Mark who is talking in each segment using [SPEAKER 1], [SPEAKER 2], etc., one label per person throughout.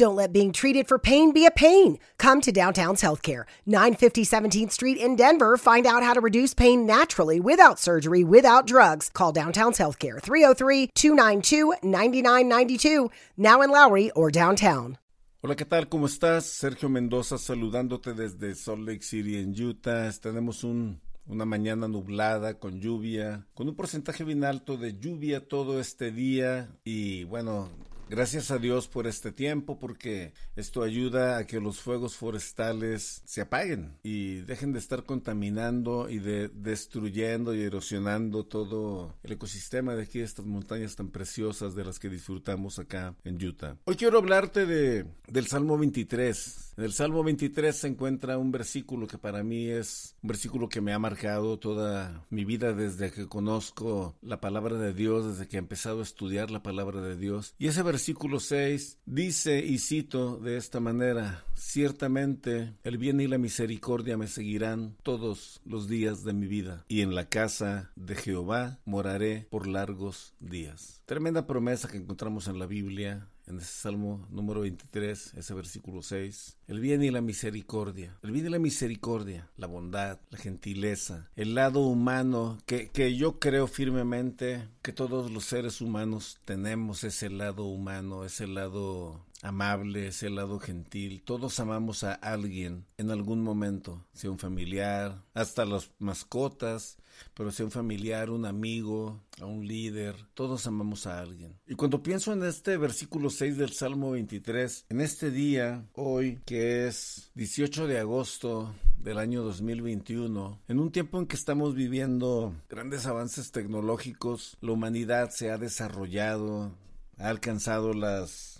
[SPEAKER 1] Don't let being treated for pain be a pain. Come to Downtown's Healthcare, 950 17th Street in Denver. Find out how to reduce pain naturally without surgery, without drugs. Call Downtown's Healthcare, 303 292 9992, now in Lowry or downtown.
[SPEAKER 2] Hola, ¿qué tal? ¿Cómo estás? Sergio Mendoza saludándote desde Salt Lake City en Utah. Tenemos un una mañana nublada con lluvia, con un porcentaje bien alto de lluvia todo este día y bueno, Gracias a Dios por este tiempo porque esto ayuda a que los fuegos forestales se apaguen y dejen de estar contaminando y de destruyendo y erosionando todo el ecosistema de aquí, estas montañas tan preciosas de las que disfrutamos acá en Utah. Hoy quiero hablarte de, del Salmo 23. En el Salmo 23 se encuentra un versículo que para mí es un versículo que me ha marcado toda mi vida desde que conozco la palabra de Dios, desde que he empezado a estudiar la palabra de Dios. Y ese versículo versículo 6 dice, y cito de esta manera, ciertamente el bien y la misericordia me seguirán todos los días de mi vida, y en la casa de Jehová moraré por largos días. Tremenda promesa que encontramos en la Biblia, en ese Salmo número 23, ese versículo 6. El bien y la misericordia. El bien y la misericordia, la bondad, la gentileza, el lado humano que, que yo creo firmemente que todos los seres humanos tenemos ese lado humano, ese lado amable, ese lado gentil. Todos amamos a alguien en algún momento, sea un familiar, hasta las mascotas, pero sea un familiar, un amigo, a un líder, todos amamos a alguien. Y cuando pienso en este versículo 6 del Salmo 23, en este día, hoy, que es 18 de agosto del año 2021, en un tiempo en que estamos viviendo grandes avances tecnológicos, la humanidad se ha desarrollado, ha alcanzado las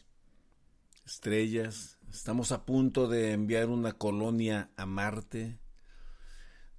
[SPEAKER 2] estrellas, estamos a punto de enviar una colonia a Marte,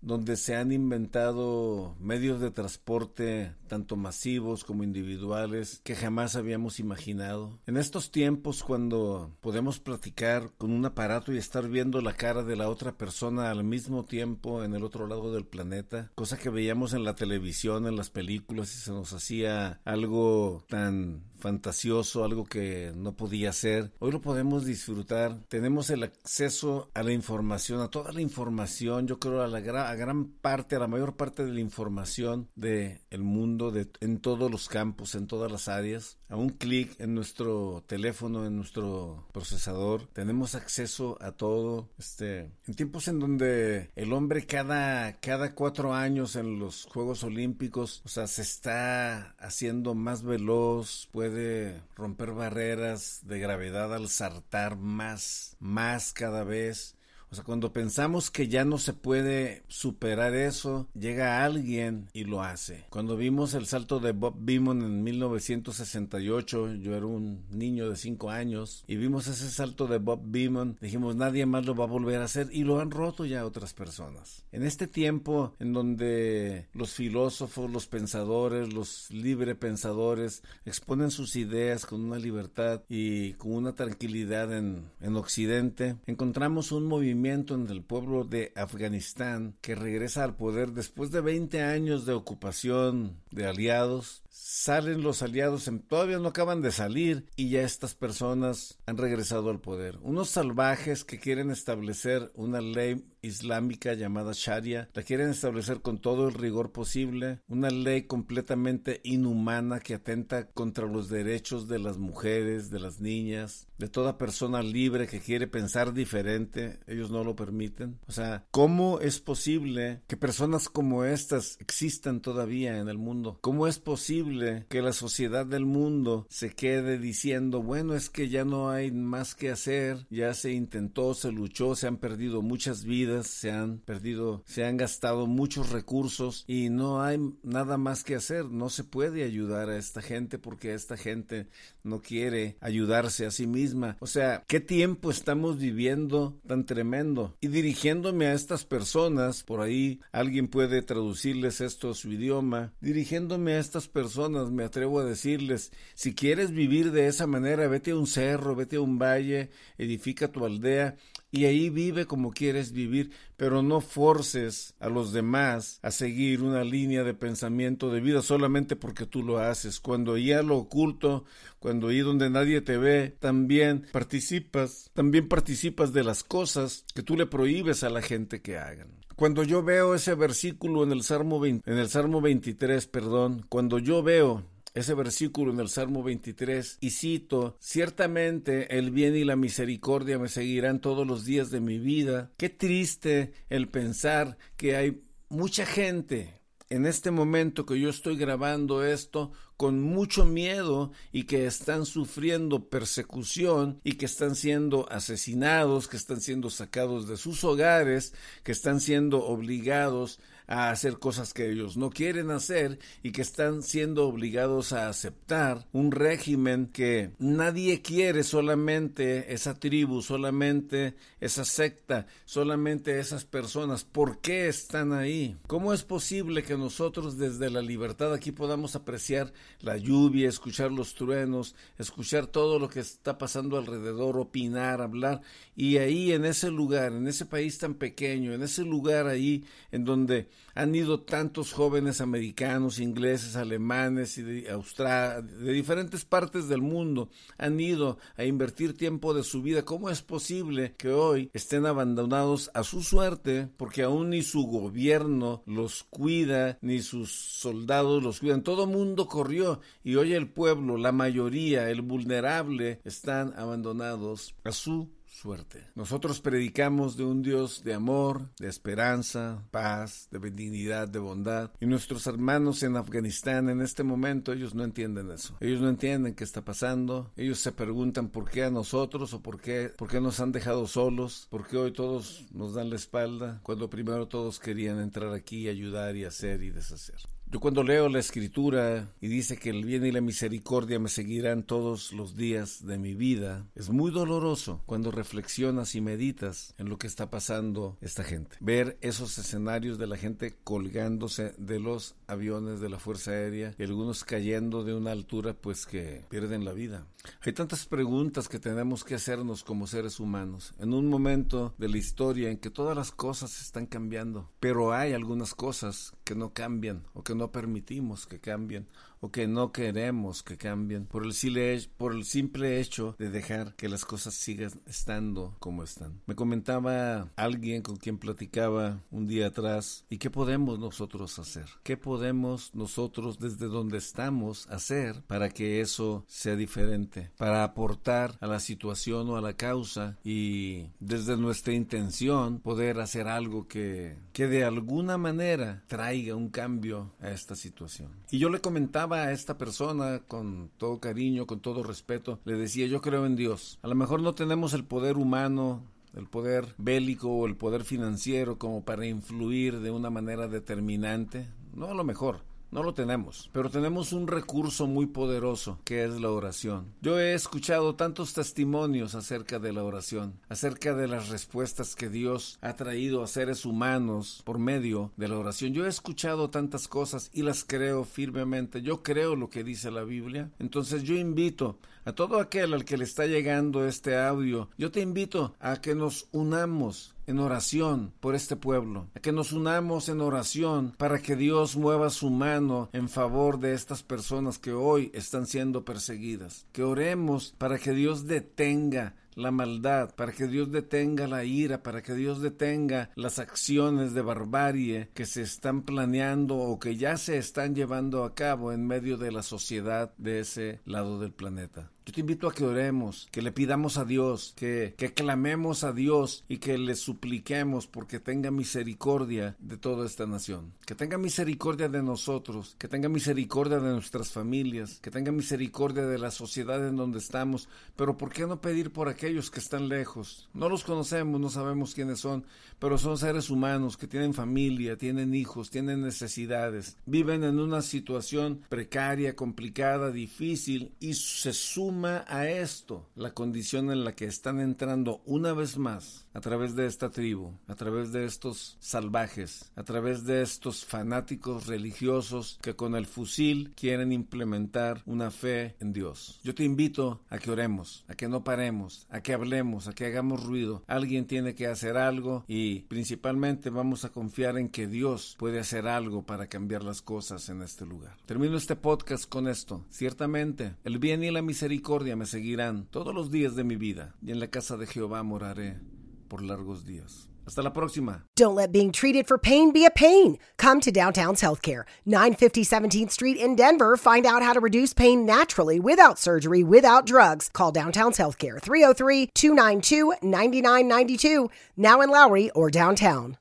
[SPEAKER 2] donde se han inventado medios de transporte tanto masivos como individuales que jamás habíamos imaginado. En estos tiempos cuando podemos platicar con un aparato y estar viendo la cara de la otra persona al mismo tiempo en el otro lado del planeta, cosa que veíamos en la televisión, en las películas y se nos hacía algo tan fantasioso, algo que no podía ser. Hoy lo podemos disfrutar. Tenemos el acceso a la información, a toda la información, yo creo a gran, parte, a la mayor parte de la información del el mundo, en todos los campos, en todas las áreas. A un clic en nuestro teléfono, en nuestro procesador, tenemos acceso a todo. Este, en tiempos en donde el hombre cada, cada cuatro años en los Juegos Olímpicos, o sea, se está haciendo más veloz, puede romper barreras de gravedad al saltar más, más cada vez. O sea, cuando pensamos que ya no se puede superar eso, llega alguien y lo hace. Cuando vimos el salto de Bob Beamon en 1968, yo era un niño de 5 años, y vimos ese salto de Bob Beamon, dijimos nadie más lo va a volver a hacer y lo han roto ya otras personas. En este tiempo en donde los filósofos, los pensadores, los libre pensadores exponen sus ideas con una libertad y con una tranquilidad en, en Occidente, encontramos un movimiento en el pueblo de Afganistán que regresa al poder después de 20 años de ocupación de aliados. Salen los aliados, todavía no acaban de salir y ya estas personas han regresado al poder. Unos salvajes que quieren establecer una ley islámica llamada Sharia, la quieren establecer con todo el rigor posible, una ley completamente inhumana que atenta contra los derechos de las mujeres, de las niñas, de toda persona libre que quiere pensar diferente, ellos no lo permiten. O sea, ¿cómo es posible que personas como estas existan todavía en el mundo? ¿Cómo es posible que la sociedad del mundo se quede diciendo, bueno, es que ya no hay más que hacer, ya se intentó, se luchó, se han perdido muchas vidas, se han perdido, se han gastado muchos recursos y no hay nada más que hacer. No se puede ayudar a esta gente porque esta gente no quiere ayudarse a sí misma. O sea, ¿qué tiempo estamos viviendo tan tremendo? Y dirigiéndome a estas personas, por ahí alguien puede traducirles esto a su idioma, dirigiéndome a estas personas personas me atrevo a decirles, si quieres vivir de esa manera, vete a un cerro, vete a un valle, edifica tu aldea y ahí vive como quieres vivir, pero no forces a los demás a seguir una línea de pensamiento de vida solamente porque tú lo haces. Cuando ya lo oculto, cuando ahí donde nadie te ve, también participas, también participas de las cosas que tú le prohíbes a la gente que hagan. Cuando yo veo ese versículo en el Salmo, en el Salmo 23, perdón, cuando yo veo ese versículo en el Salmo 23 y cito, ciertamente el bien y la misericordia me seguirán todos los días de mi vida. Qué triste el pensar que hay mucha gente en este momento que yo estoy grabando esto con mucho miedo y que están sufriendo persecución y que están siendo asesinados, que están siendo sacados de sus hogares, que están siendo obligados a hacer cosas que ellos no quieren hacer y que están siendo obligados a aceptar un régimen que nadie quiere, solamente esa tribu, solamente esa secta, solamente esas personas. ¿Por qué están ahí? ¿Cómo es posible que nosotros desde la libertad aquí podamos apreciar la lluvia, escuchar los truenos, escuchar todo lo que está pasando alrededor, opinar, hablar y ahí en ese lugar, en ese país tan pequeño, en ese lugar ahí en donde han ido tantos jóvenes americanos, ingleses, alemanes y de, de diferentes partes del mundo, han ido a invertir tiempo de su vida. ¿Cómo es posible que hoy estén abandonados a su suerte porque aún ni su gobierno los cuida, ni sus soldados los cuidan? Todo mundo corrió y hoy el pueblo, la mayoría, el vulnerable, están abandonados a su suerte. Nosotros predicamos de un Dios de amor, de esperanza, paz, de benignidad, de bondad. Y nuestros hermanos en Afganistán en este momento, ellos no entienden eso. Ellos no entienden qué está pasando. Ellos se preguntan por qué a nosotros o por qué, por qué nos han dejado solos, por qué hoy todos nos dan la espalda, cuando primero todos querían entrar aquí y ayudar y hacer y deshacer. Yo cuando leo la escritura y dice que el bien y la misericordia me seguirán todos los días de mi vida, es muy doloroso cuando reflexionas y meditas en lo que está pasando esta gente. Ver esos escenarios de la gente colgándose de los aviones de la Fuerza Aérea y algunos cayendo de una altura pues que pierden la vida. Hay tantas preguntas que tenemos que hacernos como seres humanos en un momento de la historia en que todas las cosas están cambiando, pero hay algunas cosas que no cambian o que no permitimos que cambien o que no queremos que cambien por el, simple, hecho de dejar que las cosas sigan estando como están. Me comentaba alguien con quien platicaba un día atrás, ¿y qué podemos nosotros hacer? ¿Qué podemos nosotros desde donde estamos hacer para que eso sea diferente? Para aportar a la situación o a la causa y desde nuestra intención poder hacer algo que, que de alguna manera traiga un cambio a esta situación. Y yo le comentaba a esta persona con todo cariño, con todo respeto, le decía, yo creo en Dios. A lo mejor no tenemos el poder humano el poder bélico o el poder financiero como para influir de una manera determinante, no a lo mejor, no lo tenemos, pero tenemos un recurso muy poderoso que es la oración. Yo he escuchado tantos testimonios acerca de la oración, acerca de las respuestas que Dios ha traído a seres humanos por medio de la oración. Yo he escuchado tantas cosas y las creo firmemente. Yo creo lo que dice la Biblia. Entonces yo invito a todo aquel al que le está llegando este audio, yo te invito a que nos unamos en oración por este pueblo, a que nos unamos en oración para que Dios mueva su mano en favor de estas personas que hoy están siendo perseguidas, que oremos para que Dios detenga la maldad, para que Dios detenga la ira, para que Dios detenga las acciones de barbarie que se están planeando o que ya se están llevando a cabo en medio de la sociedad de ese lado del planeta. Yo te invito a que oremos, que le pidamos a Dios, que, que clamemos a Dios y que le supliquemos porque tenga misericordia de toda esta nación. Que tenga misericordia de nosotros, que tenga misericordia de nuestras familias, que tenga misericordia de la sociedad en donde estamos. Pero ¿por qué no pedir por aquellos que están lejos? No los conocemos, no sabemos quiénes son, pero son seres humanos que tienen familia, tienen hijos, tienen necesidades, viven en una situación precaria, complicada, difícil y se suman suma a esto la condición en la que están entrando una vez más a través de esta tribu, a través de estos salvajes, a través de estos fanáticos religiosos que con el fusil quieren implementar una fe en Dios. Yo te invito a que oremos, a que no paremos, a que hablemos, a que hagamos ruido. Alguien tiene que hacer algo y principalmente vamos a confiar en que Dios puede hacer algo para cambiar las cosas en este lugar. Termino este podcast con esto. Ciertamente, el bien y la misericordia me seguirán todos los días de mi vida y en la casa de Jehová moraré por largos días. Hasta la próxima.
[SPEAKER 1] Don't let being treated for pain be a pain. Come to Downtown's Healthcare, 950 17th Street in Denver. Find out how to reduce pain naturally without surgery, without drugs. Call Downtown's Healthcare, 303 292 9992, now in Lowry or downtown.